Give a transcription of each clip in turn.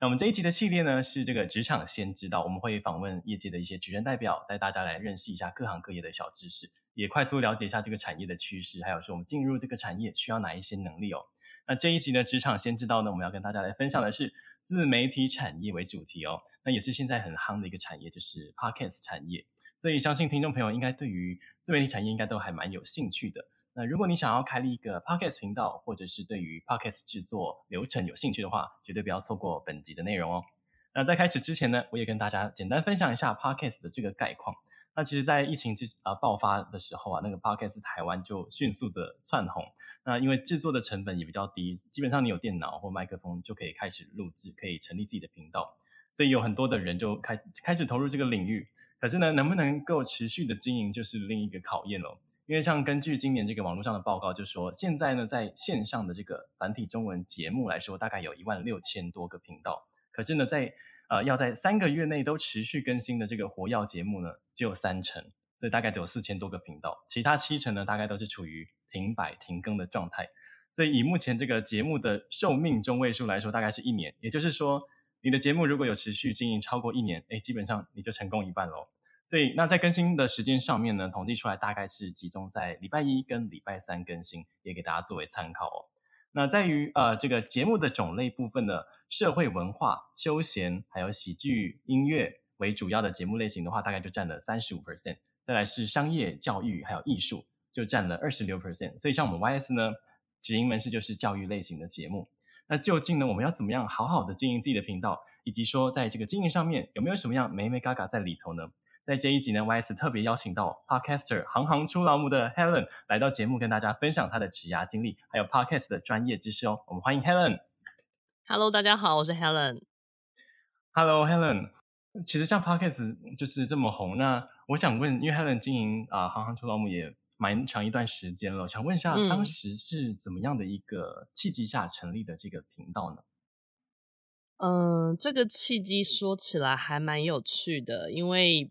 那我们这一集的系列呢，是这个职场先知道，我们会访问业界的一些职人代表，带大家来认识一下各行各业的小知识，也快速了解一下这个产业的趋势，还有说我们进入这个产业需要哪一些能力哦。那这一集的职场先知道呢，我们要跟大家来分享的是自媒体产业为主题哦。那也是现在很夯的一个产业，就是 Podcast 产业。所以相信听众朋友应该对于自媒体产业应该都还蛮有兴趣的。那如果你想要开立一个 Podcast 频道，或者是对于 Podcast 制作流程有兴趣的话，绝对不要错过本集的内容哦。那在开始之前呢，我也跟大家简单分享一下 Podcast 的这个概况。那其实，在疫情之啊爆发的时候啊，那个 Podcast 台湾就迅速的窜红。那因为制作的成本也比较低，基本上你有电脑或麦克风就可以开始录制，可以成立自己的频道，所以有很多的人就开开始投入这个领域。可是呢，能不能够持续的经营，就是另一个考验喽。因为像根据今年这个网络上的报告，就说现在呢，在线上的这个繁体中文节目来说，大概有一万六千多个频道。可是呢，在呃要在三个月内都持续更新的这个活跃节目呢，只有三成，所以大概只有四千多个频道，其他七成呢，大概都是处于停摆停更的状态。所以以目前这个节目的寿命中位数来说，大概是一年。也就是说，你的节目如果有持续经营超过一年，哎，基本上你就成功一半喽。所以，那在更新的时间上面呢，统计出来大概是集中在礼拜一跟礼拜三更新，也给大家作为参考哦。那在于呃这个节目的种类部分呢，社会文化、休闲还有喜剧、音乐为主要的节目类型的话，大概就占了三十五 percent。再来是商业、教育还有艺术，就占了二十六 percent。所以像我们 YS 呢，直营门市就是教育类型的节目。那究竟呢，我们要怎么样好好的经营自己的频道，以及说在这个经营上面有没有什么样美美嘎嘎在里头呢？在这一集呢，YS 特别邀请到 Podcaster 行行出老母的 Helen 来到节目，跟大家分享她的职涯经历，还有 Podcast 的专业知识哦。我们欢迎 Helen。Hello，大家好，我是 Helen。Hello，Helen。其实像 Podcast 就是这么红，那我想问，因为 Helen 经营啊、呃、行行出老母也蛮长一段时间了，想问一下，嗯、当时是怎么样的一个契机下成立的这个频道呢？嗯、呃，这个契机说起来还蛮有趣的，因为。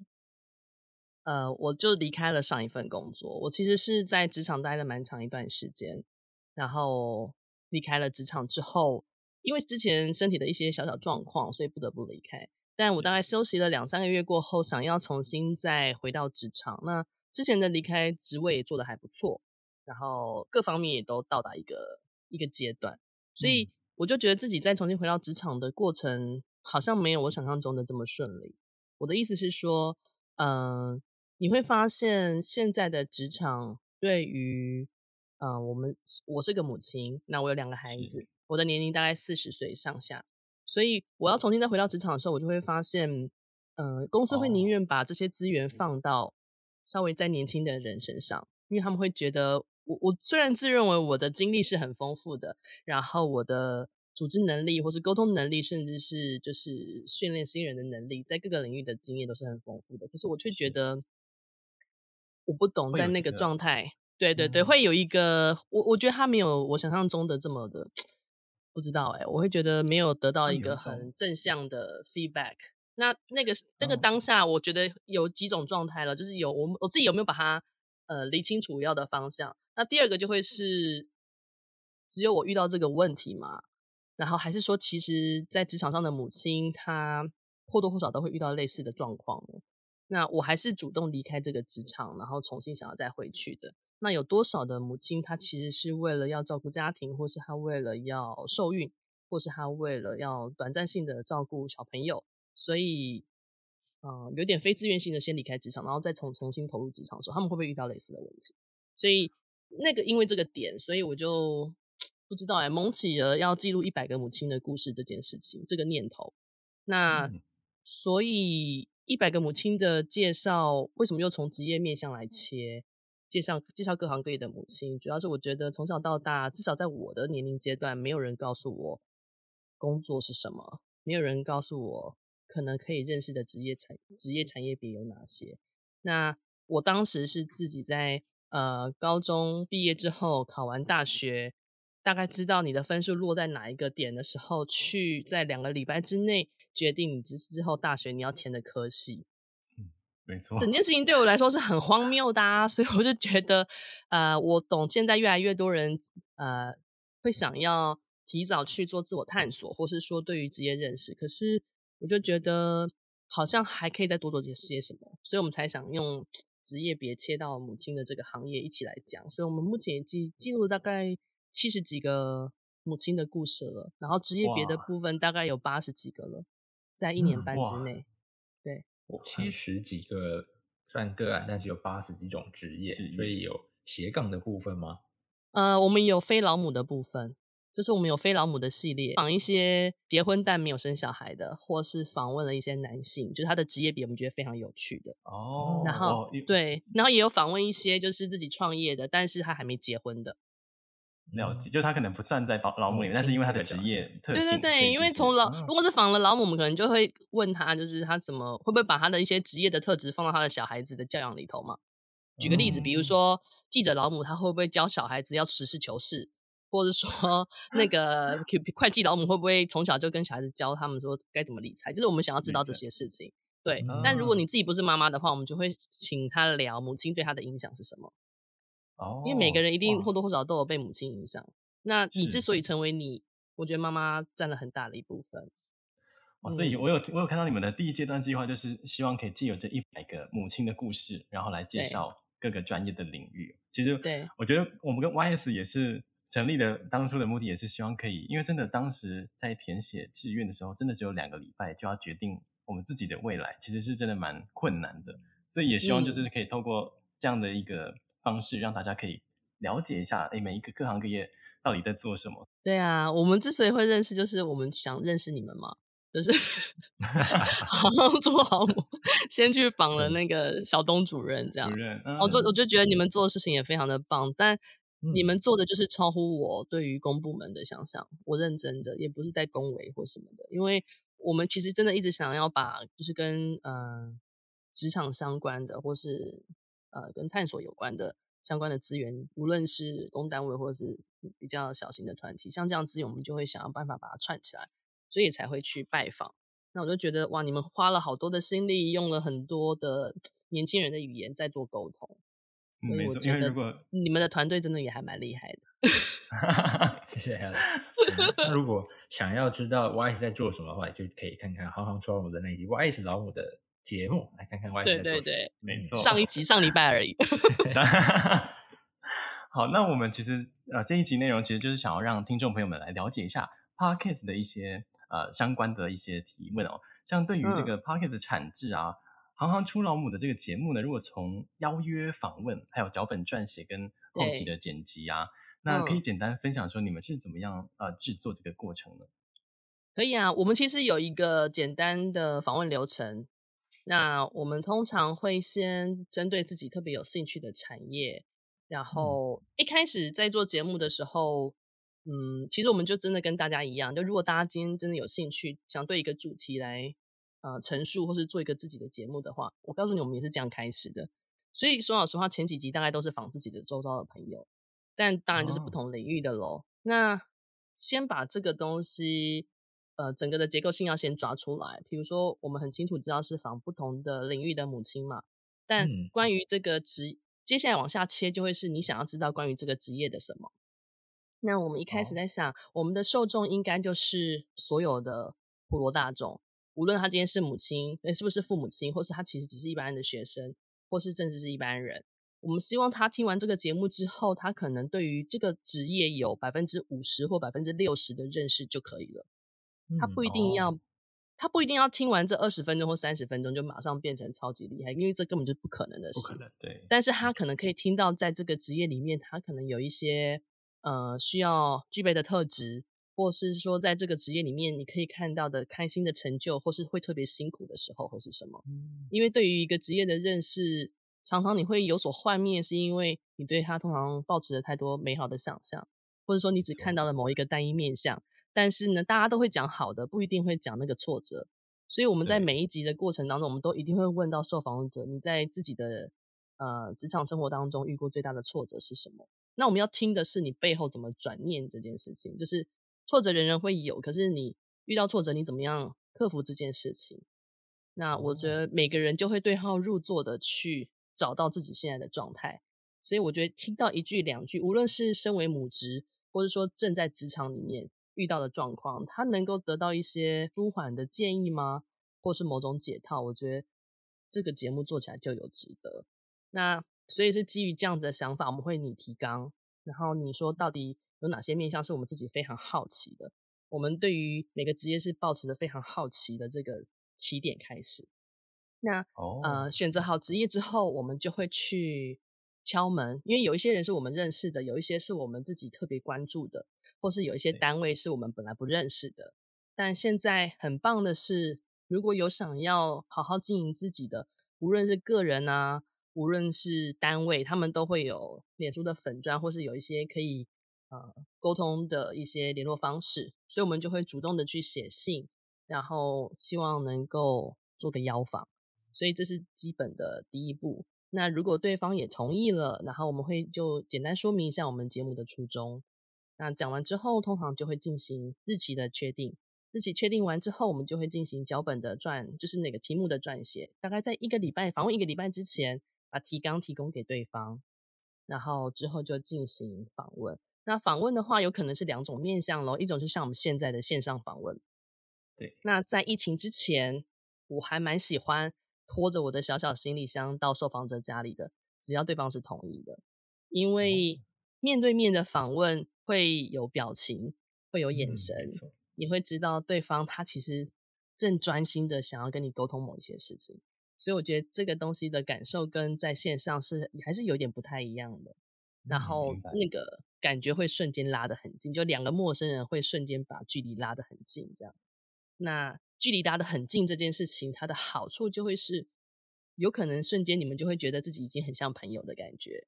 呃，我就离开了上一份工作。我其实是在职场待了蛮长一段时间，然后离开了职场之后，因为之前身体的一些小小状况，所以不得不离开。但我大概休息了两三个月过后，想要重新再回到职场。那之前的离开职位也做得还不错，然后各方面也都到达一个一个阶段，所以我就觉得自己再重新回到职场的过程，好像没有我想象中的这么顺利。我的意思是说，嗯、呃。你会发现，现在的职场对于，呃，我们我是个母亲，那我有两个孩子，我的年龄大概四十岁上下，所以我要重新再回到职场的时候，我就会发现，呃，公司会宁愿把这些资源放到稍微再年轻的人身上，因为他们会觉得，我我虽然自认为我的经历是很丰富的，然后我的组织能力或是沟通能力，甚至是就是训练新人的能力，在各个领域的经验都是很丰富的，可是我却觉得。我不懂，在那个状态，对对对，嗯、会有一个我，我觉得他没有我想象中的这么的，不知道哎、欸，我会觉得没有得到一个很正向的 feedback。那那个那个当下，我觉得有几种状态了，就是有我我自己有没有把它呃理清楚要的方向。那第二个就会是只有我遇到这个问题嘛，然后还是说，其实在职场上的母亲，她或多或少都会遇到类似的状况。那我还是主动离开这个职场，然后重新想要再回去的。那有多少的母亲，她其实是为了要照顾家庭，或是她为了要受孕，或是她为了要短暂性的照顾小朋友，所以，嗯、呃，有点非自愿性的先离开职场，然后再重重新投入职场的时候，他们会不会遇到类似的问题？所以那个因为这个点，所以我就不知道哎，萌起了要记录一百个母亲的故事这件事情，这个念头。那、嗯、所以。一百个母亲的介绍，为什么又从职业面向来切？介绍介绍各行各业的母亲，主要是我觉得从小到大，至少在我的年龄阶段，没有人告诉我工作是什么，没有人告诉我可能可以认识的职业产职业产业别有哪些。那我当时是自己在呃高中毕业之后考完大学，大概知道你的分数落在哪一个点的时候，去在两个礼拜之内决定你之之后大学你要填的科系。嗯，没错。整件事情对我来说是很荒谬的啊，所以我就觉得，呃，我懂现在越来越多人呃会想要提早去做自我探索，或是说对于职业认识，可是我就觉得。好像还可以再多做些些什么，所以我们才想用职业别切到母亲的这个行业一起来讲。所以我们目前记记录了大概七十几个母亲的故事了，然后职业别的部分大概有八十几个了，在一年半之内。嗯、对，七十几个算个案，但是有八十几种职业，所以有斜杠的部分吗？呃，我们有非老母的部分。就是我们有非老母的系列，访一些结婚但没有生小孩的，或是访问了一些男性，就是他的职业比我们觉得非常有趣的哦。然后、哦、对，然后也有访问一些就是自己创业的，但是他还没结婚的。了解，就他可能不算在劳母里面，但是因为他的职业特性。对对对，因为从劳、哦、如果是访了老母，我们可能就会问他，就是他怎么会不会把他的一些职业的特质放到他的小孩子的教养里头嘛？举个例子，嗯、比如说记者老母，他会不会教小孩子要实事求是？或者说，那个会计老母会不会从小就跟小孩子教他们说该怎么理财？就是我们想要知道这些事情。对，但如果你自己不是妈妈的话，我们就会请他聊母亲对他的影响是什么。哦，因为每个人一定或多或少都有被母亲影响。那你之所以成为你，我觉得妈妈占了很大的一部分。哦，所以我有我有看到你们的第一阶段计划，就是希望可以借由这一百个母亲的故事，然后来介绍各个专业的领域。其实，对，我觉得我们跟 YS 也是。成立的当初的目的也是希望可以，因为真的当时在填写志愿的时候，真的只有两个礼拜就要决定我们自己的未来，其实是真的蛮困难的。所以也希望就是可以透过这样的一个方式，让大家可以了解一下，哎，每一个各行各业到底在做什么。对啊，我们之所以会认识，就是我们想认识你们嘛，就是 好做好，先去访了那个小东主任，这样。主任，嗯、我就我就觉得你们做的事情也非常的棒，但。你们做的就是超乎我对于公部门的想象，我认真的，也不是在恭维或什么的，因为我们其实真的一直想要把就是跟呃职场相关的，或是呃跟探索有关的相关的资源，无论是公单位或者是比较小型的团体，像这样资源，我们就会想要办法把它串起来，所以才会去拜访。那我就觉得哇，你们花了好多的心力，用了很多的年轻人的语言在做沟通。嗯、没错，因为如果你们的团队真的也还蛮厉害的，谢谢。那如果想要知道 YS 在做什么的话，就可以看看《行行出老母》的那一集 YS 老母的节目，来看看么。对对对，没错，上一集上礼拜而已。好，那我们其实呃这一集内容其实就是想要让听众朋友们来了解一下 Podcast 的一些呃相关的一些提问哦，像对于这个 Podcast 产制啊。嗯行行出老母的这个节目呢，如果从邀约访问，还有脚本撰写跟后期的剪辑啊，那可以简单分享说你们是怎么样呃制作这个过程呢？可以啊，我们其实有一个简单的访问流程。那我们通常会先针对自己特别有兴趣的产业，然后一开始在做节目的时候，嗯，其实我们就真的跟大家一样，就如果大家今天真的有兴趣，想对一个主题来。呃，陈述或是做一个自己的节目的话，我告诉你，我们也是这样开始的。所以说老实话，前几集大概都是仿自己的周遭的朋友，但当然就是不同领域的喽。Oh. 那先把这个东西，呃，整个的结构性要先抓出来。比如说，我们很清楚知道是访不同的领域的母亲嘛，但关于这个职，嗯、接下来往下切就会是你想要知道关于这个职业的什么。那我们一开始在想，oh. 我们的受众应该就是所有的普罗大众。无论他今天是母亲，是不是父母亲，或是他其实只是一般的学生，或是甚至是一般人，我们希望他听完这个节目之后，他可能对于这个职业有百分之五十或百分之六十的认识就可以了。他不一定要，嗯哦、他不一定要听完这二十分钟或三十分钟就马上变成超级厉害，因为这根本就不可能的事。不可能，对。但是他可能可以听到，在这个职业里面，他可能有一些呃需要具备的特质。或是说，在这个职业里面，你可以看到的开心的成就，或是会特别辛苦的时候，会是什么？嗯，因为对于一个职业的认识，常常你会有所幻灭，是因为你对他通常抱持了太多美好的想象，或者说你只看到了某一个单一面向。但是呢，大家都会讲好的，不一定会讲那个挫折。所以我们在每一集的过程当中，我们都一定会问到受访者：你在自己的呃职场生活当中遇过最大的挫折是什么？那我们要听的是你背后怎么转念这件事情。就是挫折人人会有，可是你遇到挫折，你怎么样克服这件事情？那我觉得每个人就会对号入座的去找到自己现在的状态。所以我觉得听到一句两句，无论是身为母职，或者说正在职场里面。遇到的状况，他能够得到一些舒缓的建议吗？或是某种解套？我觉得这个节目做起来就有值得。那所以是基于这样子的想法，我们会拟提纲，然后你说到底有哪些面向是我们自己非常好奇的？我们对于每个职业是保持着非常好奇的这个起点开始。那、oh. 呃，选择好职业之后，我们就会去敲门，因为有一些人是我们认识的，有一些是我们自己特别关注的。或是有一些单位是我们本来不认识的，但现在很棒的是，如果有想要好好经营自己的，无论是个人啊，无论是单位，他们都会有脸书的粉砖，或是有一些可以呃沟通的一些联络方式，所以我们就会主动的去写信，然后希望能够做个邀访，所以这是基本的第一步。那如果对方也同意了，然后我们会就简单说明一下我们节目的初衷。那讲完之后，通常就会进行日期的确定。日期确定完之后，我们就会进行脚本的撰，就是那个题目的撰写。大概在一个礼拜访问一个礼拜之前，把提纲提供给对方，然后之后就进行访问。那访问的话，有可能是两种面向咯，一种是像我们现在的线上访问。对。那在疫情之前，我还蛮喜欢拖着我的小小行李箱到受访者家里的，只要对方是同意的，因为面对面的访问。会有表情，会有眼神，嗯、你会知道对方他其实正专心的想要跟你沟通某一些事情，所以我觉得这个东西的感受跟在线上是还是有点不太一样的。然后那个感觉会瞬间拉得很近，就两个陌生人会瞬间把距离拉得很近，这样。那距离拉得很近这件事情，它的好处就会是，有可能瞬间你们就会觉得自己已经很像朋友的感觉。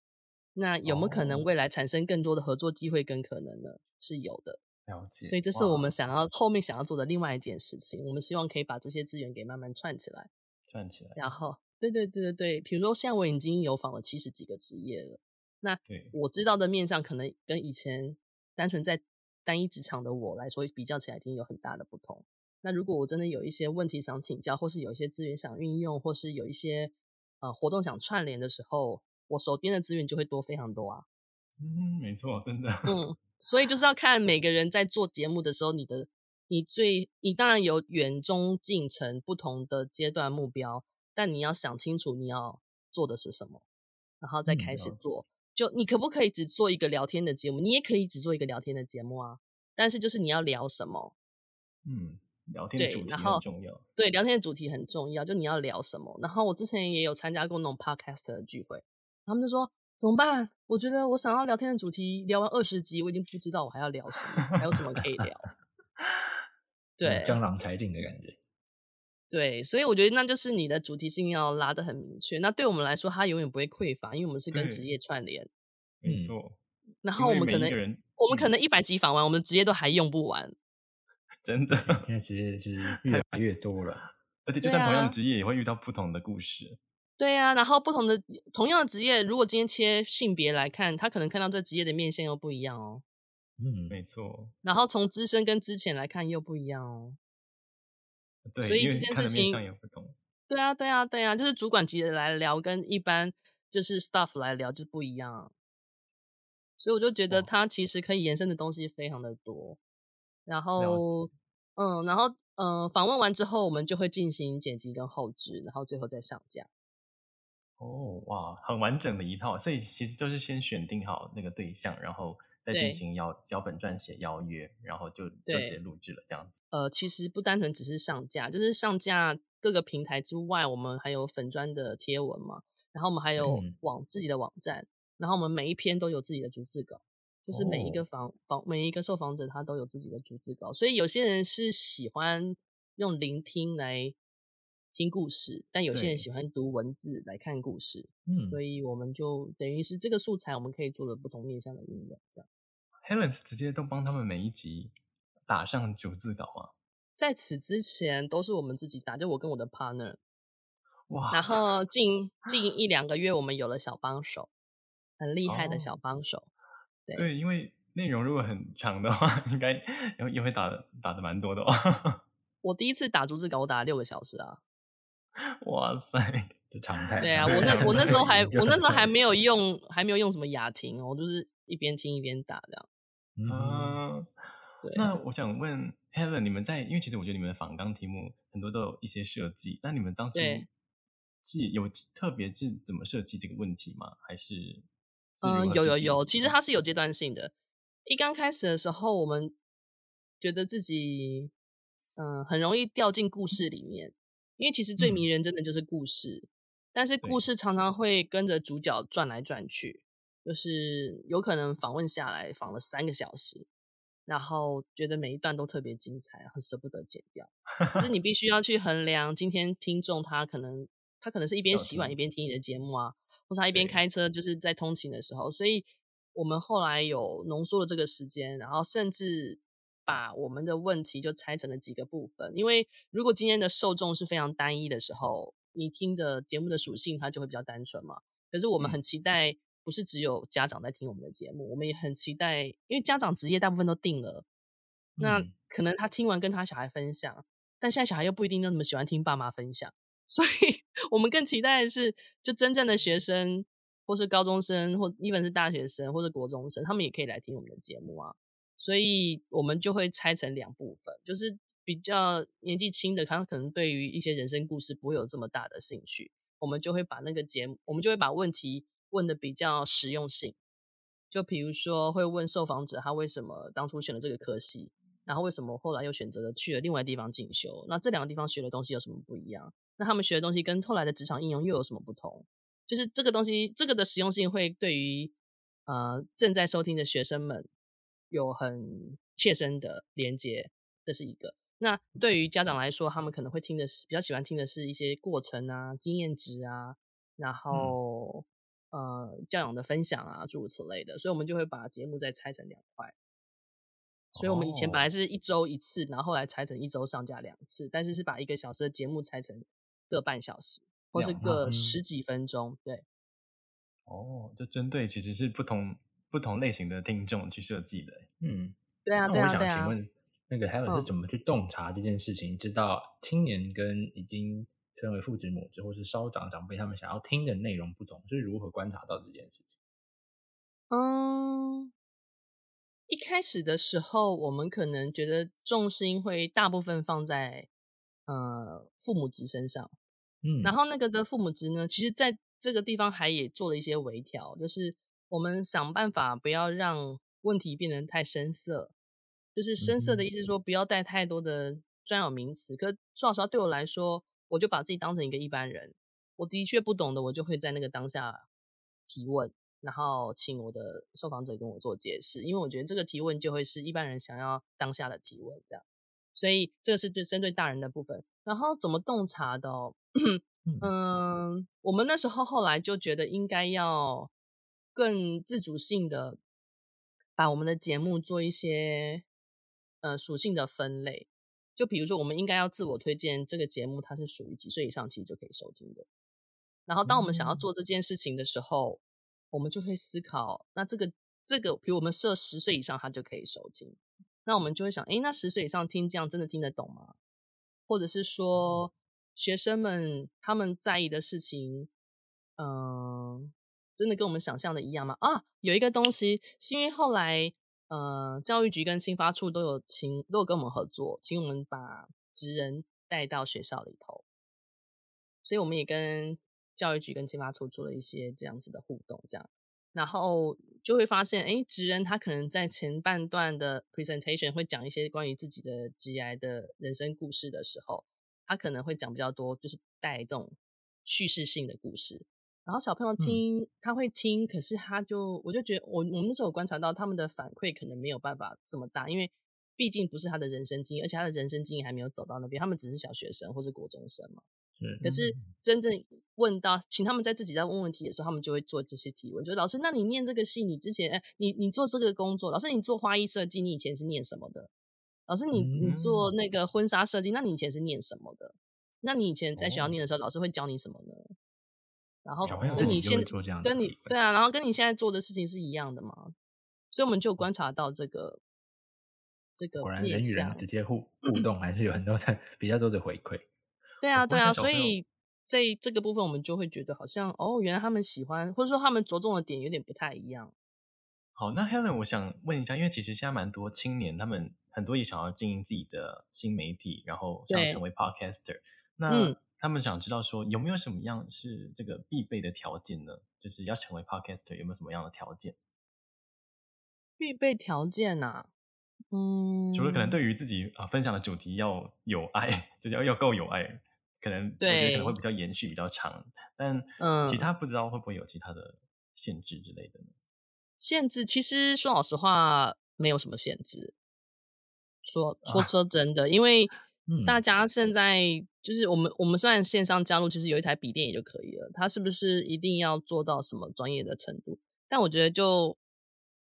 那有没有可能未来产生更多的合作机会跟可能呢？哦、是有的，了解。所以这是我们想要后面想要做的另外一件事情。我们希望可以把这些资源给慢慢串起来，串起来。然后，对对对对对，比如说像我已经有访了七十几个职业了，那我知道的面上可能跟以前单纯在单一职场的我来说比较起来，已经有很大的不同。那如果我真的有一些问题想请教，或是有一些资源想运用，或是有一些呃活动想串联的时候。我手边的资源就会多非常多啊，嗯，没错，真的，嗯，所以就是要看每个人在做节目的时候，你的你最你当然有远中近程不同的阶段目标，但你要想清楚你要做的是什么，然后再开始做。嗯，就你可不可以只做一个聊天的节目？你也可以只做一个聊天的节目啊，但是就是你要聊什么？嗯。聊天的主题很重要，对，对，聊天的主题很重要，就你要聊什么。然后我之前也有参加过那种 podcast 的聚会。他们就说怎么办？我觉得我想要聊天的主题聊完二十集，我已经不知道我还要聊什么，还有什么可以聊。对，江郎才尽的感觉。对，所以我觉得那就是你的主题性要拉得很明确。那对我们来说，它永远不会匮乏，因为我们是跟职业串联。没错。然后我们可能，我们可能一百集访完，我们的职业都还用不完。真的，现在职业是越来越多了，而且就算同样的职业，也会遇到不同的故事。对呀、啊，然后不同的同样的职业，如果今天切性别来看，他可能看到这职业的面向又不一样哦。嗯，没错。然后从资深跟之前来看又不一样哦。对，所以这件事情。对啊，对啊，对啊，就是主管级的来聊，跟一般就是 staff 来聊就不一样。所以我就觉得他其实可以延伸的东西非常的多。然后，嗯，然后，嗯、呃，访问完之后，我们就会进行剪辑跟后置，然后最后再上架。哦，哇，很完整的一套，所以其实就是先选定好那个对象，然后再进行邀脚本撰写邀约，然后就就直接录制了这样子。呃，其实不单纯只是上架，就是上架各个平台之外，我们还有粉砖的贴文嘛，然后我们还有网、嗯、自己的网站，然后我们每一篇都有自己的逐字稿，就是每一个房房、哦、每一个受访者他都有自己的逐字稿，所以有些人是喜欢用聆听来。听故事，但有些人喜欢读文字来看故事，嗯，所以我们就等于是这个素材，我们可以做了不同面向的运用，这样。Helen 直接都帮他们每一集打上逐字稿吗？在此之前都是我们自己打，就我跟我的 partner。哇！然后近近一两个月，我们有了小帮手，很厉害的小帮手。哦、对对，因为内容如果很长的话，应该也也会打的打的蛮多的哦。我第一次打逐字稿，我打了六个小时啊！哇塞，就常态。对啊，我那我那时候还 我那时候还没有用还没有用什么雅婷，我就是一边听一边打这样。嗯，对。那我想问 Helen，你们在因为其实我觉得你们的访纲题目很多都有一些设计，那你们当初是有特别是怎么设计这个问题吗？还是，是嗯，有有有，其实它是有阶段性的。一刚开始的时候，我们觉得自己嗯很容易掉进故事里面，因为其实最迷人真的就是故事，嗯、但是故事常常会跟着主角转来转去。就是有可能访问下来访了三个小时，然后觉得每一段都特别精彩，很舍不得剪掉。可是你必须要去衡量今天听众他可能他可能是一边洗碗一边听你的节目啊，或者他一边开车就是在通勤的时候。所以我们后来有浓缩了这个时间，然后甚至把我们的问题就拆成了几个部分。因为如果今天的受众是非常单一的时候，你听的节目的属性它就会比较单纯嘛。可是我们很期待。不是只有家长在听我们的节目，我们也很期待，因为家长职业大部分都定了，那可能他听完跟他小孩分享，但现在小孩又不一定那么喜欢听爸妈分享，所以 我们更期待的是，就真正的学生，或是高中生，或一本是大学生，或者国中生，他们也可以来听我们的节目啊。所以我们就会拆成两部分，就是比较年纪轻的，他可能对于一些人生故事不会有这么大的兴趣，我们就会把那个节目，我们就会把问题。问的比较实用性，就比如说会问受访者他为什么当初选了这个科系，然后为什么后来又选择了去了另外地方进修，那这两个地方学的东西有什么不一样？那他们学的东西跟后来的职场应用又有什么不同？就是这个东西，这个的实用性会对于呃正在收听的学生们有很切身的连接，这是一个。那对于家长来说，他们可能会听的是比较喜欢听的是一些过程啊、经验值啊，然后。嗯呃，教养的分享啊，诸如此类的，所以我们就会把节目再拆成两块。所以我们以前本来是一周一次，然后后来拆成一周上架两次，但是是把一个小时的节目拆成各半小时，或是各十几分钟。对。哦，就针对其实是不同不同类型的听众去设计的。嗯，对啊，对啊，对啊。那我想请问，那个 Helen 是怎么去洞察这件事情，知道青年跟已经。身为父职母职或是稍长长辈，他们想要听的内容不同，是如何观察到这件事情？嗯，一开始的时候，我们可能觉得重心会大部分放在呃父母职身上，嗯，然后那个的父母职呢，其实在这个地方还也做了一些微调，就是我们想办法不要让问题变得太深色，就是深色的意思说不要带太多的专有名词。嗯、可说老实话，对我来说。我就把自己当成一个一般人，我的确不懂的，我就会在那个当下提问，然后请我的受访者跟我做解释，因为我觉得这个提问就会是一般人想要当下的提问，这样，所以这个是对针对大人的部分。然后怎么洞察的哦？嗯，我们那时候后来就觉得应该要更自主性的把我们的节目做一些呃属性的分类。就比如说，我们应该要自我推荐这个节目，它是属于几岁以上其实就可以收听的。然后，当我们想要做这件事情的时候，我们就会思考，那这个这个，比如我们设十岁以上，它就可以收听。那我们就会想，诶，那十岁以上听这样真的听得懂吗？或者是说，学生们他们在意的事情，嗯，真的跟我们想象的一样吗？啊，有一个东西是因为后来。呃，教育局跟青发处都有请，都有跟我们合作，请我们把职人带到学校里头，所以我们也跟教育局跟青发处做了一些这样子的互动，这样，然后就会发现，哎，职人他可能在前半段的 presentation 会讲一些关于自己的职涯的人生故事的时候，他可能会讲比较多，就是带这种叙事性的故事。然后小朋友听，他会听，可是他就，我就觉得，我我们那时候有观察到他们的反馈可能没有办法这么大，因为毕竟不是他的人生经验，而且他的人生经验还没有走到那边，他们只是小学生或是国中生嘛。是。可是真正问到，请他们在自己在问问题的时候，他们就会做这些提问，就老师，那你念这个系，你之前，哎，你你做这个工作，老师你做花艺设计，你以前是念什么的？老师你，你你做那个婚纱设计，那你以前是念什么的？那你以前在学校念的时候，哦、老师会教你什么呢？然后跟你现在跟你对啊，然后跟你现在做的事情是一样的吗？所以我们就观察到这个这个果然人与人直接互互动还是有很多在 比较多的回馈。对啊，对啊，所以在这个部分我们就会觉得好像哦，原来他们喜欢或者说他们着重的点有点不太一样。好，那 Helen，我想问一下，因为其实现在蛮多青年，他们很多也想要经营自己的新媒体，然后想要成为 podcaster。那他们想知道说，有没有什么样是这个必备的条件呢？就是要成为 podcaster，有没有什么样的条件？必备条件啊，嗯，除了可能对于自己啊分享的主题要有爱，就是要要够有爱，可能我觉得可能会比较延续比较长。但嗯，其他不知道会不会有其他的限制之类的呢？限制其实说老实话，没有什么限制。说说说真的，啊、因为大家现在就是我们我们虽然线上加入，其实有一台笔电也就可以了。它是不是一定要做到什么专业的程度？但我觉得就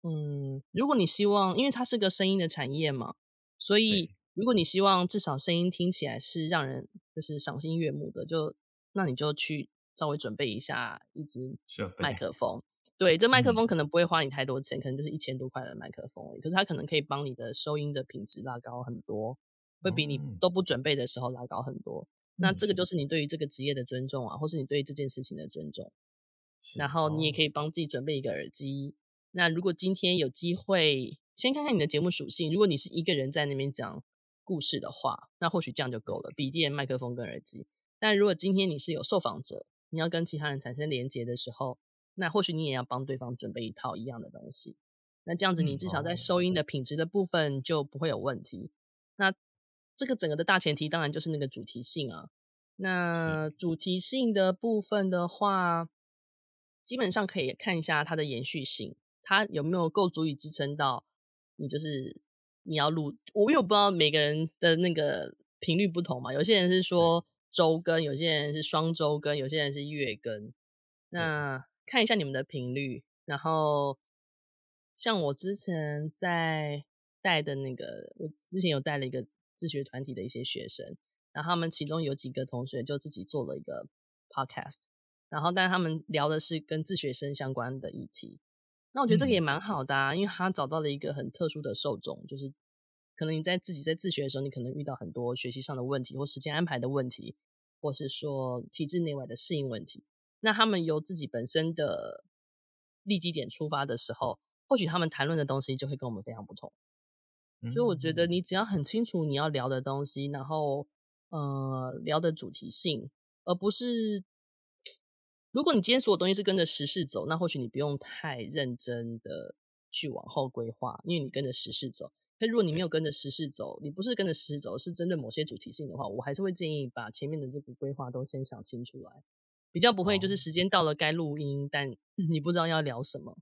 嗯，如果你希望，因为它是个声音的产业嘛，所以如果你希望至少声音听起来是让人就是赏心悦目的，就那你就去稍微准备一下一支麦克风。对，这麦克风可能不会花你太多钱，嗯、可能就是一千多块的麦克风，可是它可能可以帮你的收音的品质拉高很多，会比你都不准备的时候拉高很多。嗯、那这个就是你对于这个职业的尊重啊，或是你对于这件事情的尊重。然后你也可以帮自己准备一个耳机。那如果今天有机会，先看看你的节目属性。如果你是一个人在那边讲故事的话，那或许这样就够了，笔电、麦克风跟耳机。但如果今天你是有受访者，你要跟其他人产生连接的时候，那或许你也要帮对方准备一套一样的东西，那这样子你至少在收音的品质的部分就不会有问题。嗯、那这个整个的大前提当然就是那个主题性啊。那主题性的部分的话，基本上可以看一下它的延续性，它有没有够足以支撑到你就是你要录。我因为我不知道每个人的那个频率不同嘛，有些人是说周更，有些人是双周更，有些人是月更。那看一下你们的频率，然后像我之前在带的那个，我之前有带了一个自学团体的一些学生，然后他们其中有几个同学就自己做了一个 podcast，然后但他们聊的是跟自学生相关的议题，那我觉得这个也蛮好的啊，嗯、因为他找到了一个很特殊的受众，就是可能你在自己在自学的时候，你可能遇到很多学习上的问题，或时间安排的问题，或是说体制内外的适应问题。那他们由自己本身的立基点出发的时候，或许他们谈论的东西就会跟我们非常不同。嗯、所以我觉得你只要很清楚你要聊的东西，然后呃聊的主题性，而不是如果你今天所有东西是跟着时事走，那或许你不用太认真的去往后规划，因为你跟着时事走。可如果你没有跟着时事走，你不是跟着时事走，是针对某些主题性的话，我还是会建议把前面的这个规划都先想清楚来。比较不会，就是时间到了该录音，哦、但 你不知道要聊什么。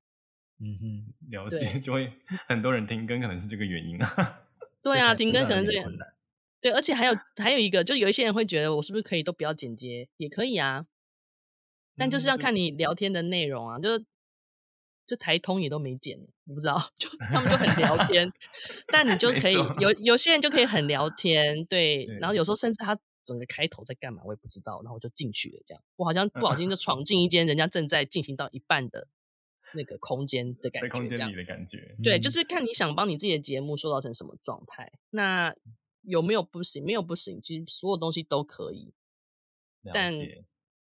嗯哼，了解，就会很多人停更，可能是这个原因啊。对啊，停更可能这个。对，而且还有还有一个，就有一些人会觉得，我是不是可以都不要剪接，也可以啊。但就是要看你聊天的内容啊，就是就台通也都没剪，我不知道，就 他们就很聊天，但你就可以有有些人就可以很聊天，对，对然后有时候甚至他。整个开头在干嘛，我也不知道，然后我就进去了。这样，我好像不小心就闯进一间人家正在进行到一半的那个空间的感觉，空间里的感觉。对，就是看你想帮你自己的节目塑造成什么状态。那有没有不行？没有不行，其实所有东西都可以，但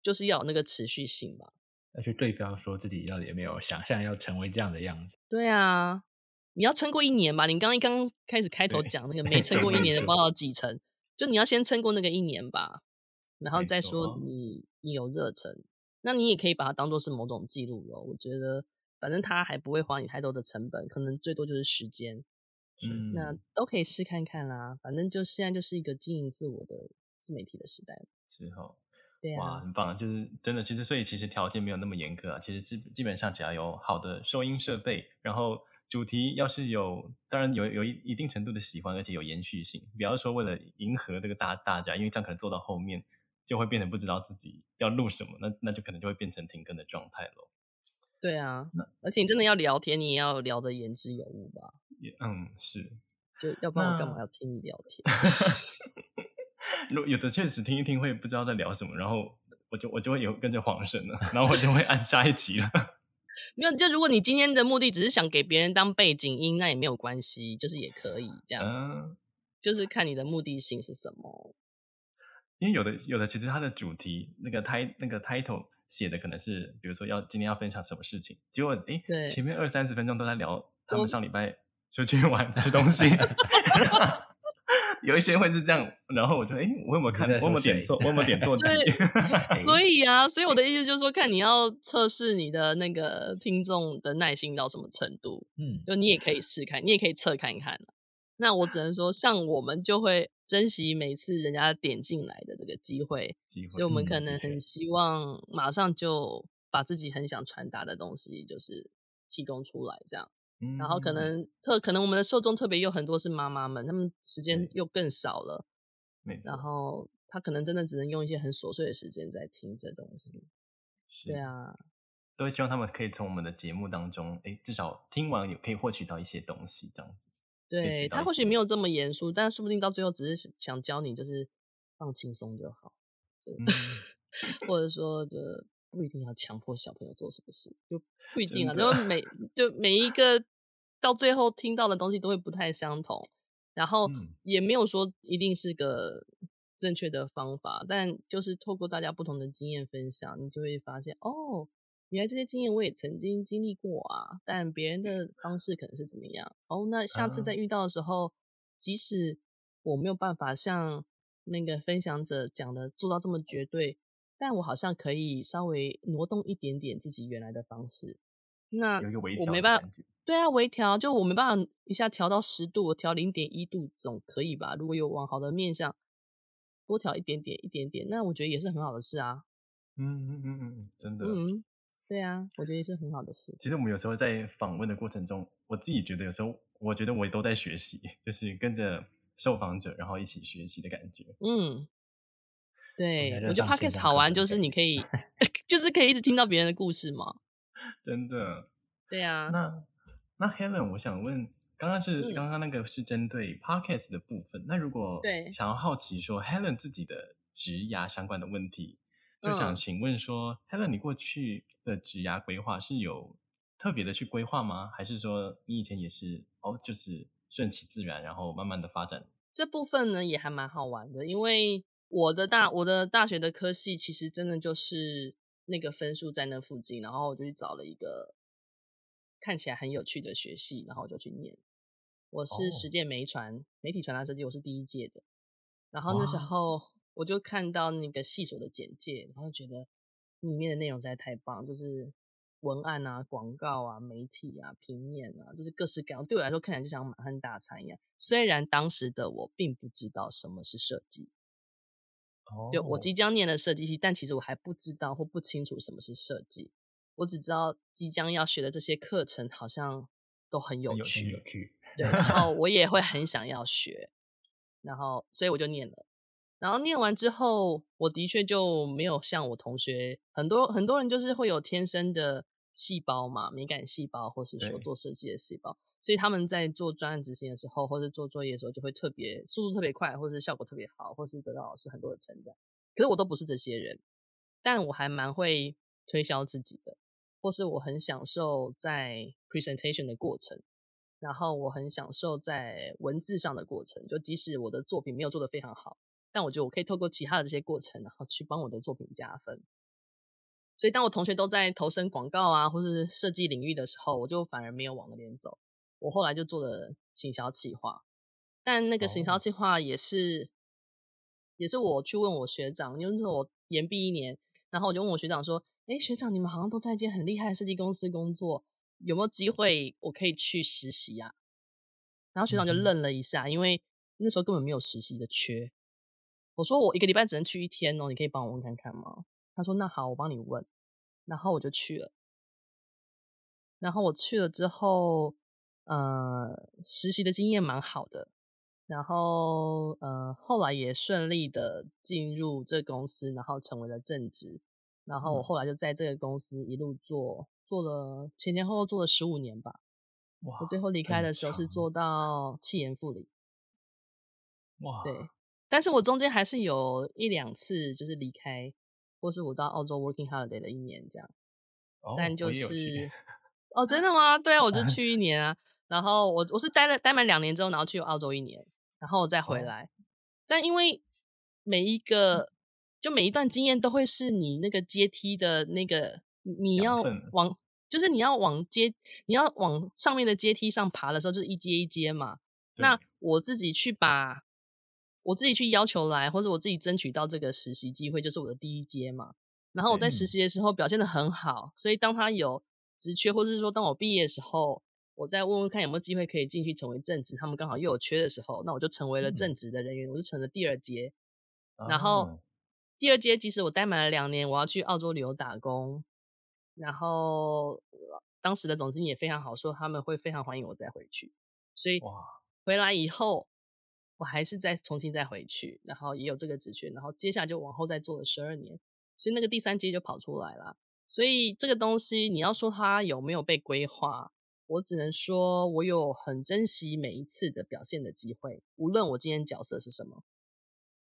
就是要有那个持续性吧。要去对标，说自己到底有没有想象要成为这样的样子。对啊，你要撑过一年吧。你刚刚刚开始开头讲那个没撑过一年的，不知道几成。就你要先撑过那个一年吧，然后再说你你有热忱，那你也可以把它当做是某种记录了。我觉得反正它还不会花你太多的成本，可能最多就是时间，嗯，那都可以试看看啦。反正就现在就是一个经营自我的自媒体的时代。之后，对啊，哇，很棒，就是真的。其实所以其实条件没有那么严格啊，其实基基本上只要有好的收音设备，然后。主题要是有，当然有有一一定程度的喜欢，而且有延续性。不要说，为了迎合这个大大家，因为这样可能做到后面就会变成不知道自己要录什么，那那就可能就会变成停更的状态了。对啊，那而且你真的要聊天，你也要聊得言之有物吧？也嗯是，就要不然我干嘛要听你聊天？有的确实听一听会不知道在聊什么，然后我就我就会有跟着晃神了，然后我就会按下一集了。没有，就如果你今天的目的只是想给别人当背景音，那也没有关系，就是也可以这样。嗯，就是看你的目的性是什么。因为有的有的其实它的主题那个 t 那个 title 写的可能是，比如说要今天要分享什么事情，结果哎，对前面二三十分钟都在聊他们上礼拜出去玩吃东西。有一些会是这样，然后我就哎，我有没有看？我有没有点错？我有没有点错 题？所以啊，所以我的意思就是说，看你要测试你的那个听众的耐心到什么程度。嗯，就你也可以试看，你也可以测看看。那我只能说，像我们就会珍惜每次人家点进来的这个机会，机会，所以我们可能很希望马上就把自己很想传达的东西，就是提供出来，这样。然后可能特可能我们的受众特别有很多是妈妈们，他们时间又更少了。然后他可能真的只能用一些很琐碎的时间在听这东西。对啊，都希望他们可以从我们的节目当中，哎，至少听完也可以获取到一些东西，这样子。对，他或许没有这么严肃，但说不定到最后只是想教你，就是放轻松就好，嗯、或者说就不一定要强迫小朋友做什么事，就不一定啊，就每就每一个。到最后听到的东西都会不太相同，然后也没有说一定是个正确的方法，但就是透过大家不同的经验分享，你就会发现哦，原来这些经验我也曾经经历过啊，但别人的方式可能是怎么样。哦，那下次再遇到的时候，即使我没有办法像那个分享者讲的做到这么绝对，但我好像可以稍微挪动一点点自己原来的方式，那我没办法。对啊，微调就我没办法一下调到十度，我调零点一度总可以吧？如果有往好的面向，多调一点点一点点，那我觉得也是很好的事啊。嗯嗯嗯嗯，真的。嗯，对啊，我觉得也是很好的事。其实我们有时候在访问的过程中，我自己觉得有时候，我觉得我也都在学习，就是跟着受访者，然后一起学习的感觉。嗯，对，我觉得 Podcast 好玩，就是你可以，就是可以一直听到别人的故事嘛。真的。对啊。那。那 Helen，我想问，刚刚是刚刚那个是针对 Podcast 的部分。嗯、那如果对想要好奇说 Helen 自己的职涯相关的问题，就想请问说、嗯、Helen，你过去的职涯规划是有特别的去规划吗？还是说你以前也是哦，就是顺其自然，然后慢慢的发展？这部分呢也还蛮好玩的，因为我的大我的大学的科系其实真的就是那个分数在那附近，然后我就去找了一个。看起来很有趣的学系，然后我就去念。我是实践媒传、oh. 媒体传达设计，我是第一届的。然后那时候我就看到那个系所的简介，然后觉得里面的内容实在太棒，就是文案啊、广告啊、媒体啊、平面啊，就是各式各样。对我来说，看起来就像满汉大餐一样。虽然当时的我并不知道什么是设计，哦，就我即将念的设计系，但其实我还不知道或不清楚什么是设计。我只知道即将要学的这些课程好像都很有趣，有趣，对，然后我也会很想要学，然后所以我就念了，然后念完之后，我的确就没有像我同学很多很多人就是会有天生的细胞嘛，敏感细胞，或是说做设计的细胞，所以他们在做专案执行的时候，或者做作业的时候，就会特别速度特别快，或者是效果特别好，或是得到老师很多的称赞。可是我都不是这些人，但我还蛮会推销自己的。或是我很享受在 presentation 的过程，然后我很享受在文字上的过程。就即使我的作品没有做得非常好，但我觉得我可以透过其他的这些过程，然后去帮我的作品加分。所以当我同学都在投身广告啊，或是设计领域的时候，我就反而没有往那边走。我后来就做了行销企划，但那个行销企划也是，也是我去问我学长，因为那时候我延毕一年，然后我就问我学长说。哎，学长，你们好像都在一间很厉害的设计公司工作，有没有机会我可以去实习啊？然后学长就愣了一下，因为那时候根本没有实习的缺。我说我一个礼拜只能去一天哦，你可以帮我问看看吗？他说那好，我帮你问。然后我就去了。然后我去了之后，呃，实习的经验蛮好的。然后呃，后来也顺利的进入这公司，然后成为了正职。然后我后来就在这个公司一路做，做了前前后后做了十五年吧。哇，我最后离开的时候是做到企研副理。哇，对，但是我中间还是有一两次就是离开，或是我到澳洲 working holiday 的一年这样。哦、但就是，哦，真的吗？对啊，我就去一年啊。然后我我是待了待满两年之后，然后去澳洲一年，然后再回来。哦、但因为每一个就每一段经验都会是你那个阶梯的那个你要往，就是你要往阶你要往上面的阶梯上爬的时候，就是一阶一阶嘛。那我自己去把。我自己去要求来，或者我自己争取到这个实习机会，就是我的第一阶嘛。然后我在实习的时候表现的很好，所以当他有职缺，或者是说当我毕业的时候，我再问问看有没有机会可以进去成为正职，他们刚好又有缺的时候，那我就成为了正职的人员，我就成了第二阶。然后第二阶，即使我待满了两年，我要去澳洲旅游打工，然后当时的总经理也非常好，说他们会非常欢迎我再回去。所以回来以后。我还是再重新再回去，然后也有这个职权，然后接下来就往后再做了十二年，所以那个第三阶就跑出来了。所以这个东西你要说它有没有被规划，我只能说我有很珍惜每一次的表现的机会，无论我今天角色是什么。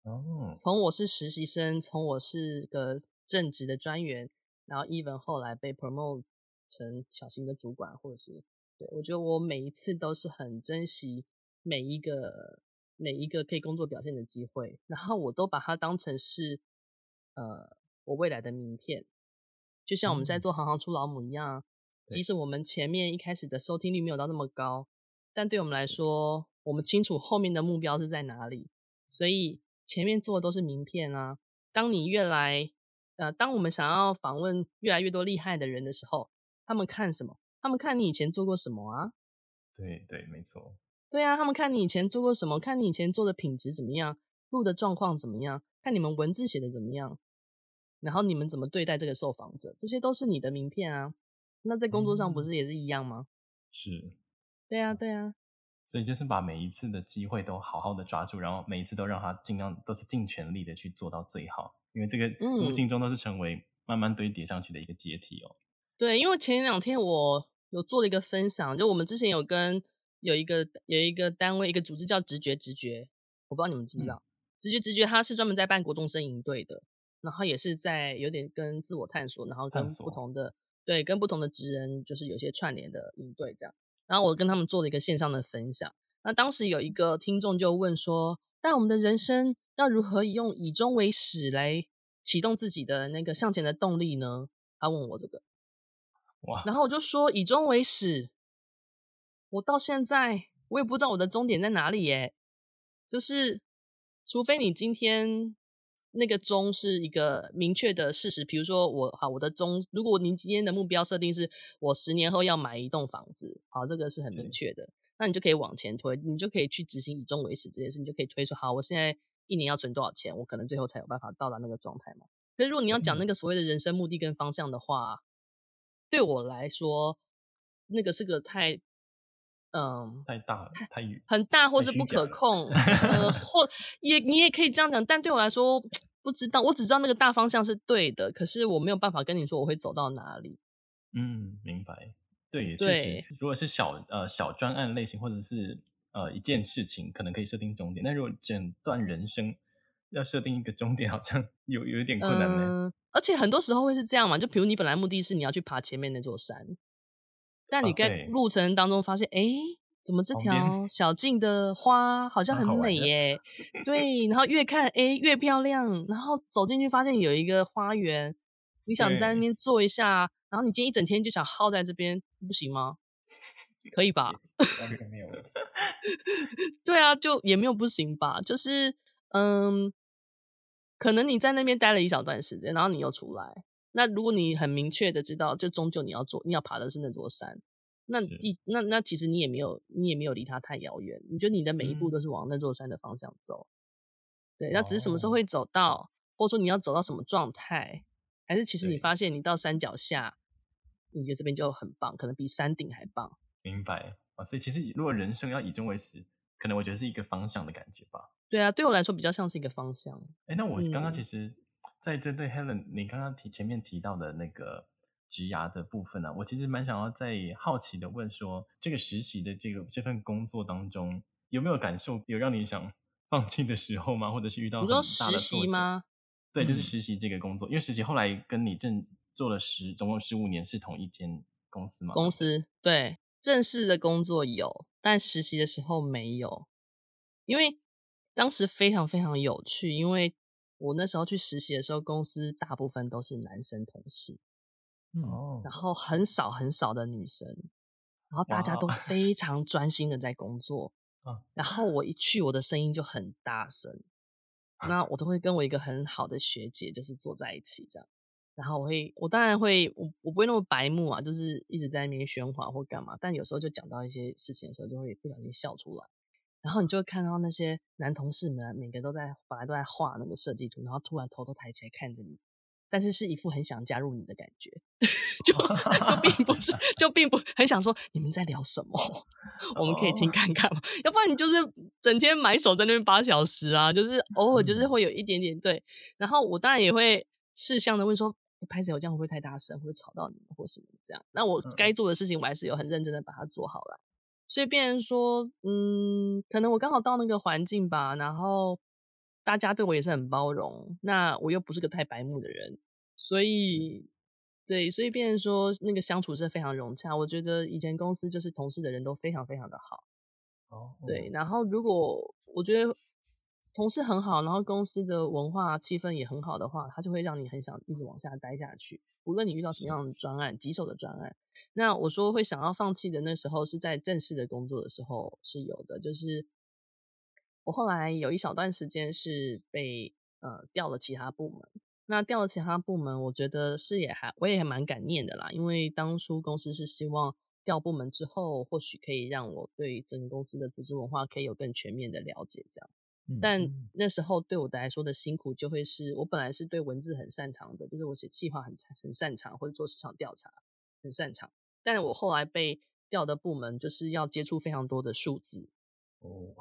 哦，从我是实习生，从我是个正职的专员，然后 even 后来被 promote 成小型的主管，或者是对，我觉得我每一次都是很珍惜每一个。每一个可以工作表现的机会，然后我都把它当成是，呃，我未来的名片。就像我们在做行行出老母一样，嗯、即使我们前面一开始的收听率没有到那么高，但对我们来说，我们清楚后面的目标是在哪里，所以前面做的都是名片啊。当你越来，呃，当我们想要访问越来越多厉害的人的时候，他们看什么？他们看你以前做过什么啊？对对，没错。对啊，他们看你以前做过什么，看你以前做的品质怎么样，录的状况怎么样，看你们文字写的怎么样，然后你们怎么对待这个受访者，这些都是你的名片啊。那在工作上不是也是一样吗？是，对啊，对啊。所以就是把每一次的机会都好好的抓住，然后每一次都让他尽量都是尽全力的去做到最好，因为这个无形中都是成为慢慢堆叠上去的一个阶梯哦。对，因为前两天我有做了一个分享，就我们之前有跟。有一个有一个单位一个组织叫直觉直觉，我不知道你们知不知道。嗯、直觉直觉，它是专门在办国中生营队的，然后也是在有点跟自我探索，然后跟不同的对跟不同的职人就是有些串联的营队这样。然后我跟他们做了一个线上的分享。那当时有一个听众就问说：“但我们的人生要如何用以终为始来启动自己的那个向前的动力呢？”他问我这个，哇，然后我就说：“以终为始。”我到现在我也不知道我的终点在哪里耶，就是除非你今天那个终是一个明确的事实，比如说我好我的终，如果您今天的目标设定是我十年后要买一栋房子，好，这个是很明确的，那你就可以往前推，你就可以去执行以终为始这件事，你就可以推说好，我现在一年要存多少钱，我可能最后才有办法到达那个状态嘛。可是如果你要讲那个所谓的人生目的跟方向的话，对我来说，那个是个太。嗯，太大了，太远，很大，或是不可控，呃，或也你也可以这样讲，但对我来说不知道，我只知道那个大方向是对的，可是我没有办法跟你说我会走到哪里。嗯，明白。对，对，如果是小呃小专案类型，或者是呃一件事情，可能可以设定终点，但如果整段人生要设定一个终点，好像有有一点困难呢。嗯，而且很多时候会是这样嘛，就比如你本来目的是你要去爬前面那座山。但你在路程当中发现，哎、哦，怎么这条小径的花好像很美耶？对，然后越看哎越漂亮，然后走进去发现有一个花园，你想在那边坐一下，然后你今天一整天就想耗在这边，不行吗？可以吧？没有。对啊，就也没有不行吧？就是嗯，可能你在那边待了一小段时间，然后你又出来。那如果你很明确的知道，就终究你要做，你要爬的是那座山，那第那那其实你也没有，你也没有离它太遥远。你觉得你的每一步都是往那座山的方向走，嗯、对，那只是什么时候会走到，哦、或者说你要走到什么状态，还是其实你发现你到山脚下，你觉得这边就很棒，可能比山顶还棒。明白啊，所以其实如果人生要以终为始，可能我觉得是一个方向的感觉吧。对啊，对我来说比较像是一个方向。哎，那我刚刚其实。在针对 Helen，你刚刚提前面提到的那个职涯的部分呢、啊，我其实蛮想要再好奇的问说，这个实习的这个这份工作当中，有没有感受有让你想放弃的时候吗？或者是遇到？你说实习吗？对，就是实习这个工作，嗯、因为实习后来跟你正做了十，总共十五年，是同一间公司吗？公司对，正式的工作有，但实习的时候没有，因为当时非常非常有趣，因为我那时候去实习的时候，公司大部分都是男生同事，哦、嗯，然。后很少很少的女生，然后大家都非常专心的在工作，啊然后我一去，我的声音就很大声。那我都会跟我一个很好的学姐，就是坐在一起这样，然后我会，我当然会，我我不会那么白目啊，就是一直在那边喧哗或干嘛，但有时候就讲到一些事情的时候，就会不小心笑出来，然后你就会看到那些男同事们每个都在本来都在画那个设计图，然后突然头都抬起来看着你。但是是一副很想加入你的感觉，就就并不是，就并不很想说你们在聊什么，我们可以听看看嘛？要不然你就是整天埋首在那边八小时啊，就是偶尔就是会有一点点对。然后我当然也会适当的问说，拍子有这样会不会太大声，会吵到你们或什么这样？那我该做的事情我还是有很认真的把它做好了。所以变成说，嗯，可能我刚好到那个环境吧，然后。大家对我也是很包容，那我又不是个太白目的人，所以对，所以变成说那个相处是非常融洽。我觉得以前公司就是同事的人都非常非常的好，哦，对。然后如果我觉得同事很好，然后公司的文化气氛也很好的话，他就会让你很想一直往下待下去。无论你遇到什么样的专案，棘手的专案，那我说会想要放弃的那时候是在正式的工作的时候是有的，就是。我后来有一小段时间是被呃调了其他部门，那调了其他部门，我觉得是也还我也还蛮感念的啦，因为当初公司是希望调部门之后，或许可以让我对整个公司的组织文化可以有更全面的了解，这样。嗯、但那时候对我来说的辛苦，就会是我本来是对文字很擅长的，就是我写计划很很擅长，或者做市场调查很擅长，但我后来被调的部门就是要接触非常多的数字。哦，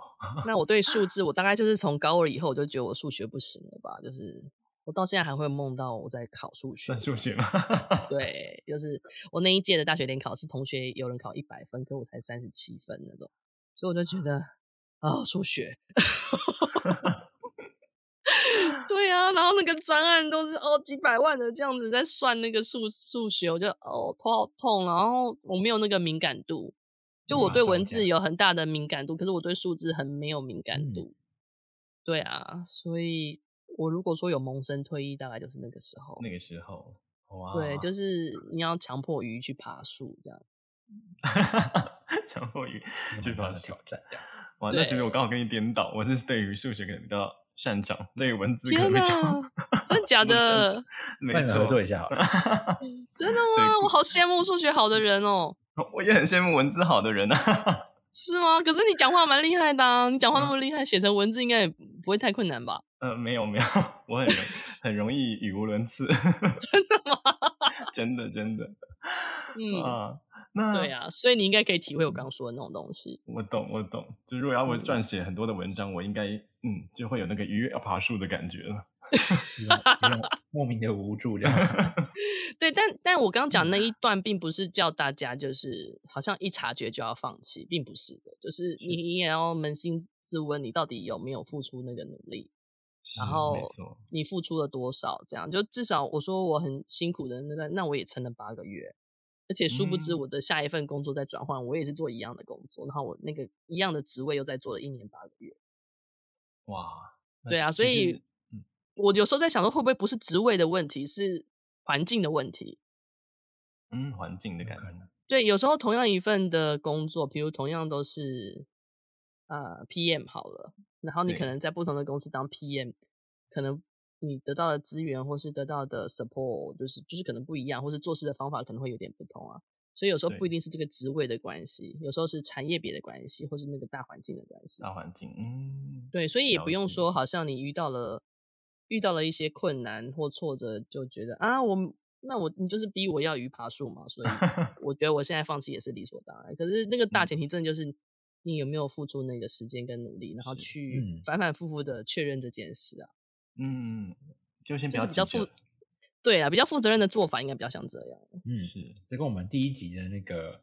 那我对数字，我大概就是从高二以后，我就觉得我数学不行了吧？就是我到现在还会梦到我在考数学，算数学吗？对，就是我那一届的大学联考是，同学有人考一百分，可我才三十七分那种，所以我就觉得啊，哦，数学，对啊，然后那个专案都是哦几百万的这样子在算那个数数学，我就哦头好痛，然后我没有那个敏感度。就我对文字有很大的敏感度，可是我对数字很没有敏感度。嗯、对啊，所以我如果说有萌生退役，大概就是那个时候。那个时候，哇，对，就是你要强迫鱼去爬树这样。强迫鱼去爬树挑战这样。哇，那其实我刚好跟你颠倒，我是对于数学可能比较擅长，对于文字可能比较。真假的？没错，合作一下好了。真的吗？我好羡慕数学好的人哦。我也很羡慕文字好的人啊，是吗？可是你讲话蛮厉害的啊，你讲话那么厉害，写成文字应该也不会太困难吧？呃，没有没有，我很很容易语无伦次。真的吗？真的真的。嗯啊，那对啊，所以你应该可以体会我刚刚说的那种东西。我懂我懂，就如果要我撰写很多的文章，我应该嗯就会有那个鱼要爬树的感觉了。莫名的无助这样，对，但但我刚刚讲那一段，并不是叫大家就是好像一察觉就要放弃，并不是的，就是你也要扪心自问，你到底有没有付出那个努力，然后你付出了多少，这样。就至少我说我很辛苦的那段，那我也撑了八个月，而且殊不知我的下一份工作在转换，我也是做一样的工作，然后我那个一样的职位又在做了一年八个月，哇，对啊，所以。我有时候在想说，会不会不是职位的问题，是环境的问题？嗯，环境的感觉。对，有时候同样一份的工作，比如同样都是呃 PM 好了，然后你可能在不同的公司当 PM，可能你得到的资源或是得到的 support 就是就是可能不一样，或是做事的方法可能会有点不同啊。所以有时候不一定是这个职位的关系，有时候是产业别的关系，或是那个大环境的关系。大环境，嗯，对，所以也不用说，好像你遇到了。遇到了一些困难或挫折，就觉得啊，我那我你就是逼我要鱼爬树嘛，所以 我觉得我现在放弃也是理所当然。可是那个大前提，真的就是你有没有付出那个时间跟努力，然后去反反复复的确认这件事啊。嗯，就先不要比较负，对啊，比较负责任的做法应该比较像这样。嗯，是，这跟我们第一集的那个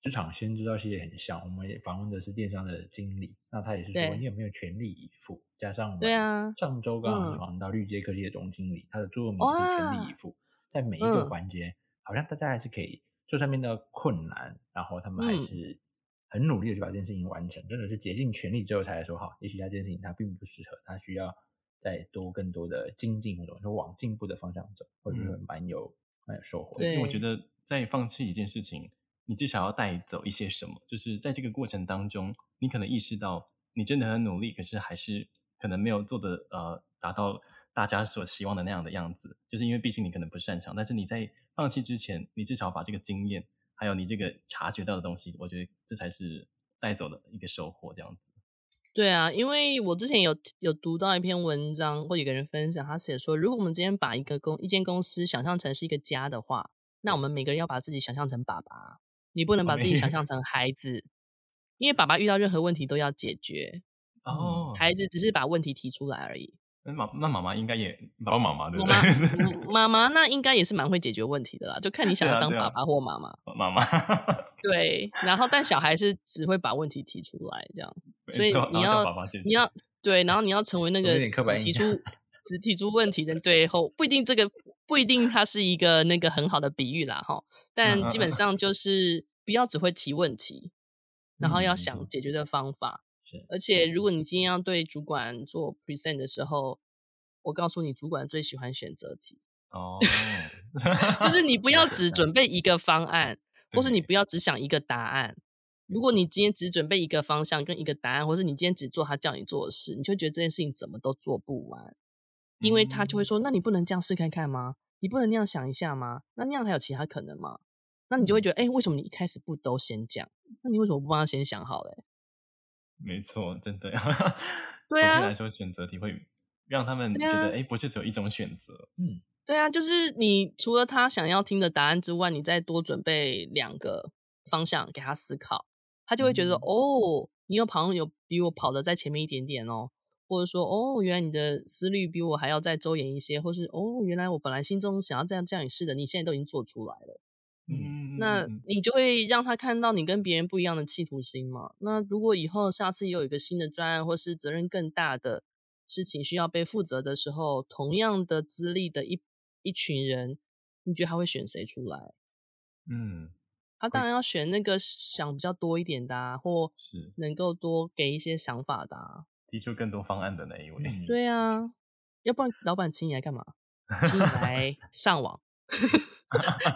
职场先知道系列很像。我们也访问的是电商的经理，那他也是说你有没有全力以赴？加上我们对啊，上周刚好访问到绿界科技的总经理，他的座右铭是全力以赴，在每一个环节，好像大家还是可以，就算面对困难，然后他们还是很努力的去把这件事情完成，真的是竭尽全力之后才来说好，也许他这件事情他并不适合，他需要。再多更多的精进，或者说往进步的方向走，或者是蛮有蛮有收获。因为我觉得在放弃一件事情，你至少要带走一些什么，就是在这个过程当中，你可能意识到你真的很努力，可是还是可能没有做的呃达到大家所希望的那样的样子，就是因为毕竟你可能不擅长。但是你在放弃之前，你至少把这个经验，还有你这个察觉到的东西，我觉得这才是带走的一个收获，这样子。对啊，因为我之前有有读到一篇文章，或有个人分享，他写说，如果我们今天把一个公一间公司想象成是一个家的话，那我们每个人要把自己想象成爸爸，你不能把自己想象 成孩子，因为爸爸遇到任何问题都要解决，哦，孩子只是把问题提出来而已。那妈那妈妈应该也爸爸妈妈对不对？妈妈那应该也是蛮会解决问题的啦，就看你想要当爸爸或妈妈。妈妈 对，然后但小孩是只会把问题提出来这样。所以你要你要对，然后你要成为那个只提出 只提出问题的对后，不一定这个不一定它是一个那个很好的比喻啦哈，但基本上就是不要只会提问题，然后要想解决的方法。而且如果你今天要对主管做 present 的时候，我告诉你，主管最喜欢选择题哦，就是你不要只准备一个方案，或是你不要只想一个答案。如果你今天只准备一个方向跟一个答案，或是你今天只做他叫你做的事，你就觉得这件事情怎么都做不完，因为他就会说：“那你不能这样试看看吗？你不能那样想一下吗？那那样还有其他可能吗？”那你就会觉得：“哎，为什么你一开始不都先讲？那你为什么不帮他先想好嘞？”没错，真的。对啊，来说选择题会让他们觉得：“哎，不是只有一种选择。”嗯，对啊，就是你除了他想要听的答案之外，你再多准备两个方向给他思考。他就会觉得、嗯、哦，你有跑有比我跑的在前面一点点哦，或者说哦，原来你的思虑比我还要再周延一些，或是哦，原来我本来心中想要这样这样试的，你现在都已经做出来了。嗯，那你就会让他看到你跟别人不一样的企图心嘛。那如果以后下次又有一个新的专案，或是责任更大的事情需要被负责的时候，同样的资历的一一群人，你觉得他会选谁出来？嗯。他当然要选那个想比较多一点的，啊，或是能够多给一些想法的，啊，提出更多方案的那一位。嗯、对 啊，要不然老板请你来干嘛？请你来 上网，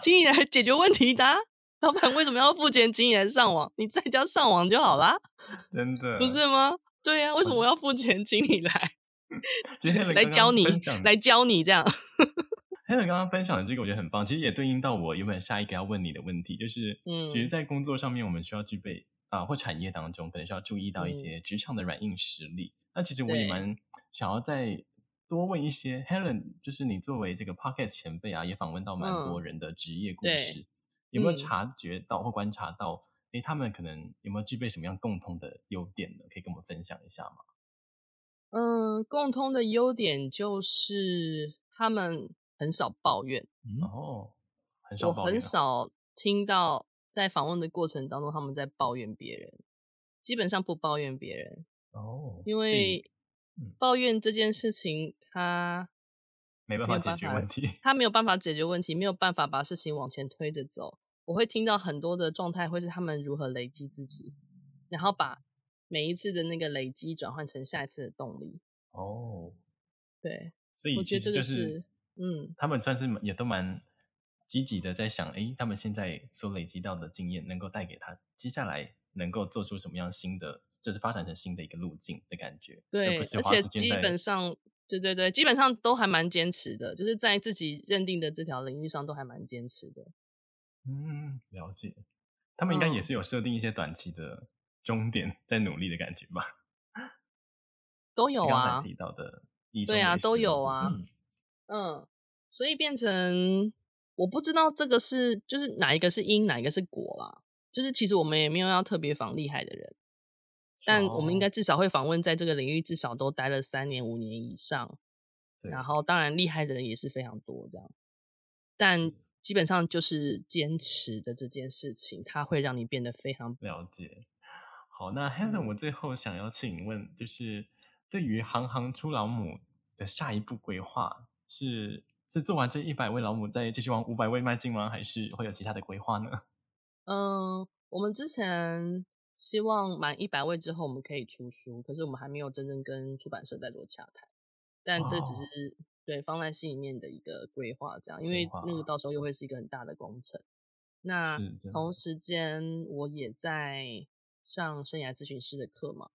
请你来解决问题的，啊。老板为什么要付钱请你来上网？你在家上网就好啦。真的不是吗？对啊，为什么我要付钱请你来？来教你，来教你这样。还有刚刚分享的这个，我觉得很棒。其实也对应到我原本下一个要问你的问题，就是，嗯，其实，在工作上面，我们需要具备啊、呃，或产业当中，可能需要注意到一些职场的软硬实力。嗯、那其实我也蛮想要再多问一些，Helen，就是你作为这个 Podcast 前辈啊，也访问到蛮多人的职业故事，嗯、有没有察觉到或观察到，哎、嗯，他们可能有没有具备什么样共通的优点呢？可以跟我们分享一下吗？嗯，共通的优点就是他们。很少抱怨，哦，很少抱怨。我很少听到在访问的过程当中他们在抱怨别人，基本上不抱怨别人哦，因为抱怨这件事情他没办法解决问题，他没有办法解决问题，没有办法把事情往前推着走。我会听到很多的状态，会是他们如何累积自己，然后把每一次的那个累积转换成下一次的动力。哦，对，所以我觉得这个是。嗯，他们算是也都蛮积极的，在想，哎，他们现在所累积到的经验，能够带给他接下来能够做出什么样新的，就是发展成新的一个路径的感觉。对，而且基本上，对对对，基本上都还蛮坚持的，就是在自己认定的这条领域上都还蛮坚持的。嗯，了解。他们应该也是有设定一些短期的终点，在努力的感觉吧？都有啊，提到的，对啊，都有啊。嗯嗯，所以变成我不知道这个是就是哪一个是因，哪一个是果啦。就是其实我们也没有要特别防厉害的人，但我们应该至少会访问在这个领域至少都待了三年五年以上。然后当然厉害的人也是非常多这样。但基本上就是坚持的这件事情，它会让你变得非常了解。好，那 Helen，我最后想要请问，就是对于行行出老母的下一步规划，是是做完这一百位老母再继续往五百位迈进吗？还是会有其他的规划呢？嗯，我们之前希望满一百位之后我们可以出书，可是我们还没有真正跟出版社在做洽谈，但这只是。对，放在心里面的一个规划，这样，因为那个到。时候又会是一个很大的工程。那同时间，我也在上生涯咨询师的课嘛，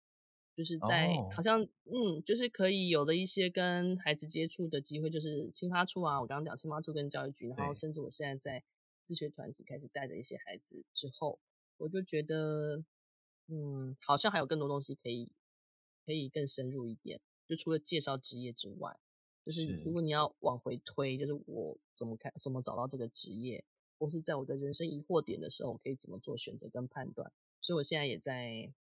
就是在、哦、好像嗯，就是可以有了一些跟孩子接触的机会，就是青发处啊，我刚刚讲青发处跟教育局，然后甚至我现在在自学团体开始带着一些孩子之后，我就觉得嗯，好像还有更多东西可以可以更深入一点，就除了介绍职业之外。就是如果你要往回推，就是我怎么看，怎么找到这个职业，或是在我的人生疑惑点的时候，我可以怎么做选择跟判断。所以我现在也在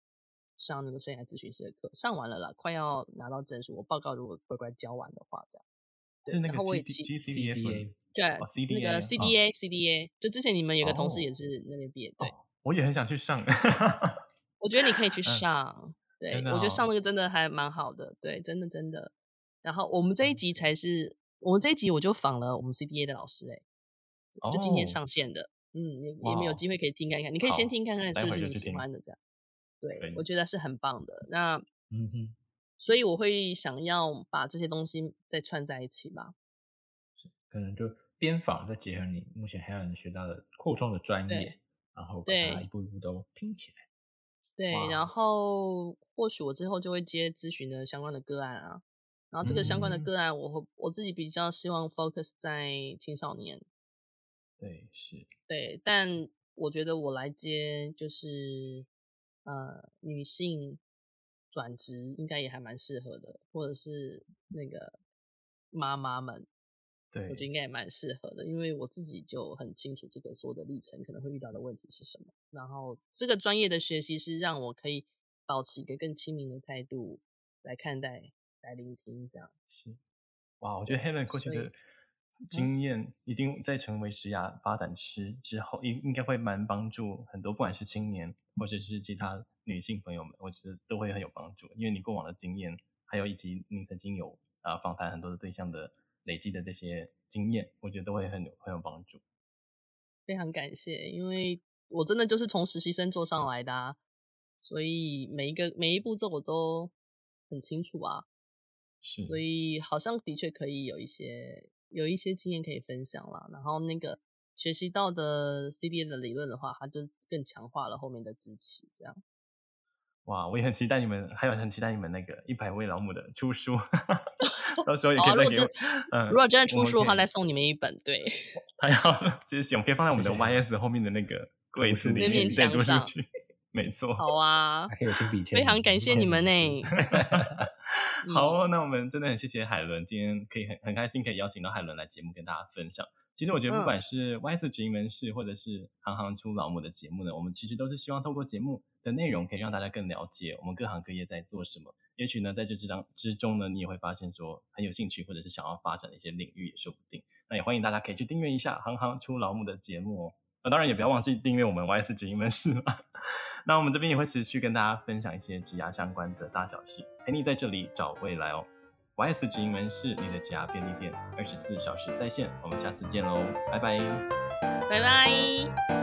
上那个生涯咨询师的课，上完了啦，快要拿到证书。我报告如果乖乖交完的话，这样。对，然后我也 G C D A，对，那个 C D A C D A，就之前你们有个同事也是那边毕业，对，我也很想去上。我觉得你可以去上，对，我觉得上那个真的还蛮好的，对，真的真的。然后我们这一集才是，我们这一集我就访了我们 CDA 的老师，哎，就今天上线的，哦、嗯，也也没有机会可以听看看，你可以先听看看是不是你喜欢的这样，对，我觉得是很棒的。那，嗯哼，所以我会想要把这些东西再串在一起吧，可能就边访再结合你目前还有人学到的扩充的专业，然后把它一步一步都拼起来，对，然后或许我之后就会接咨询的相关的个案啊。然后这个相关的个案，我会我自己比较希望 focus 在青少年。对，是。对，但我觉得我来接就是呃女性转职应该也还蛮适合的，或者是那个妈妈们，对，我觉得应该也蛮适合的，因为我自己就很清楚这个所有的历程可能会遇到的问题是什么。然后这个专业的学习是让我可以保持一个更亲民的态度来看待。来聆听，这样是哇！我觉得 Helen 过去的经验，一定在成为职涯发展师之后，应应该会蛮帮助很多，不管是青年或者是其他女性朋友们，我觉得都会很有帮助。因为你过往的经验，还有以及你曾经有啊访谈很多的对象的累积的这些经验，我觉得都会很有很有帮助。非常感谢，因为我真的就是从实习生做上来的啊，所以每一个每一步骤我都很清楚啊。是，所以好像的确可以有一些有一些经验可以分享啦。然后那个学习到的 CDA 的理论的话，它就更强化了后面的支持。这样，哇，我也很期待你们，还有很期待你们那个一百位老母的出书，到时候也可以再给我。嗯，如果真的出书的话，再送你们一本。对，还要就是我可以放在我们的 YS 后面的那个柜子里面再读出去。没错，好啊，还可以有亲笔签，非常感谢你们呢。好，那我们真的很谢谢海伦，今天可以很很开心可以邀请到海伦来节目跟大家分享。其实我觉得不管是 YS 直营门市或者是行行出老母的节目呢，我们其实都是希望透过节目的内容，可以让大家更了解我们各行各业在做什么。也许呢，在这之当之中呢，你也会发现说很有兴趣或者是想要发展的一些领域也说不定。那也欢迎大家可以去订阅一下行行出老母的节目哦。那当然也不要忘记订阅我们 YS 直营门市了。那我们这边也会持续跟大家分享一些职涯相关的大小事，陪你在这里找未来哦。YS 直营门市你的家便利店，二十四小时在线。我们下次见喽，拜拜，拜拜。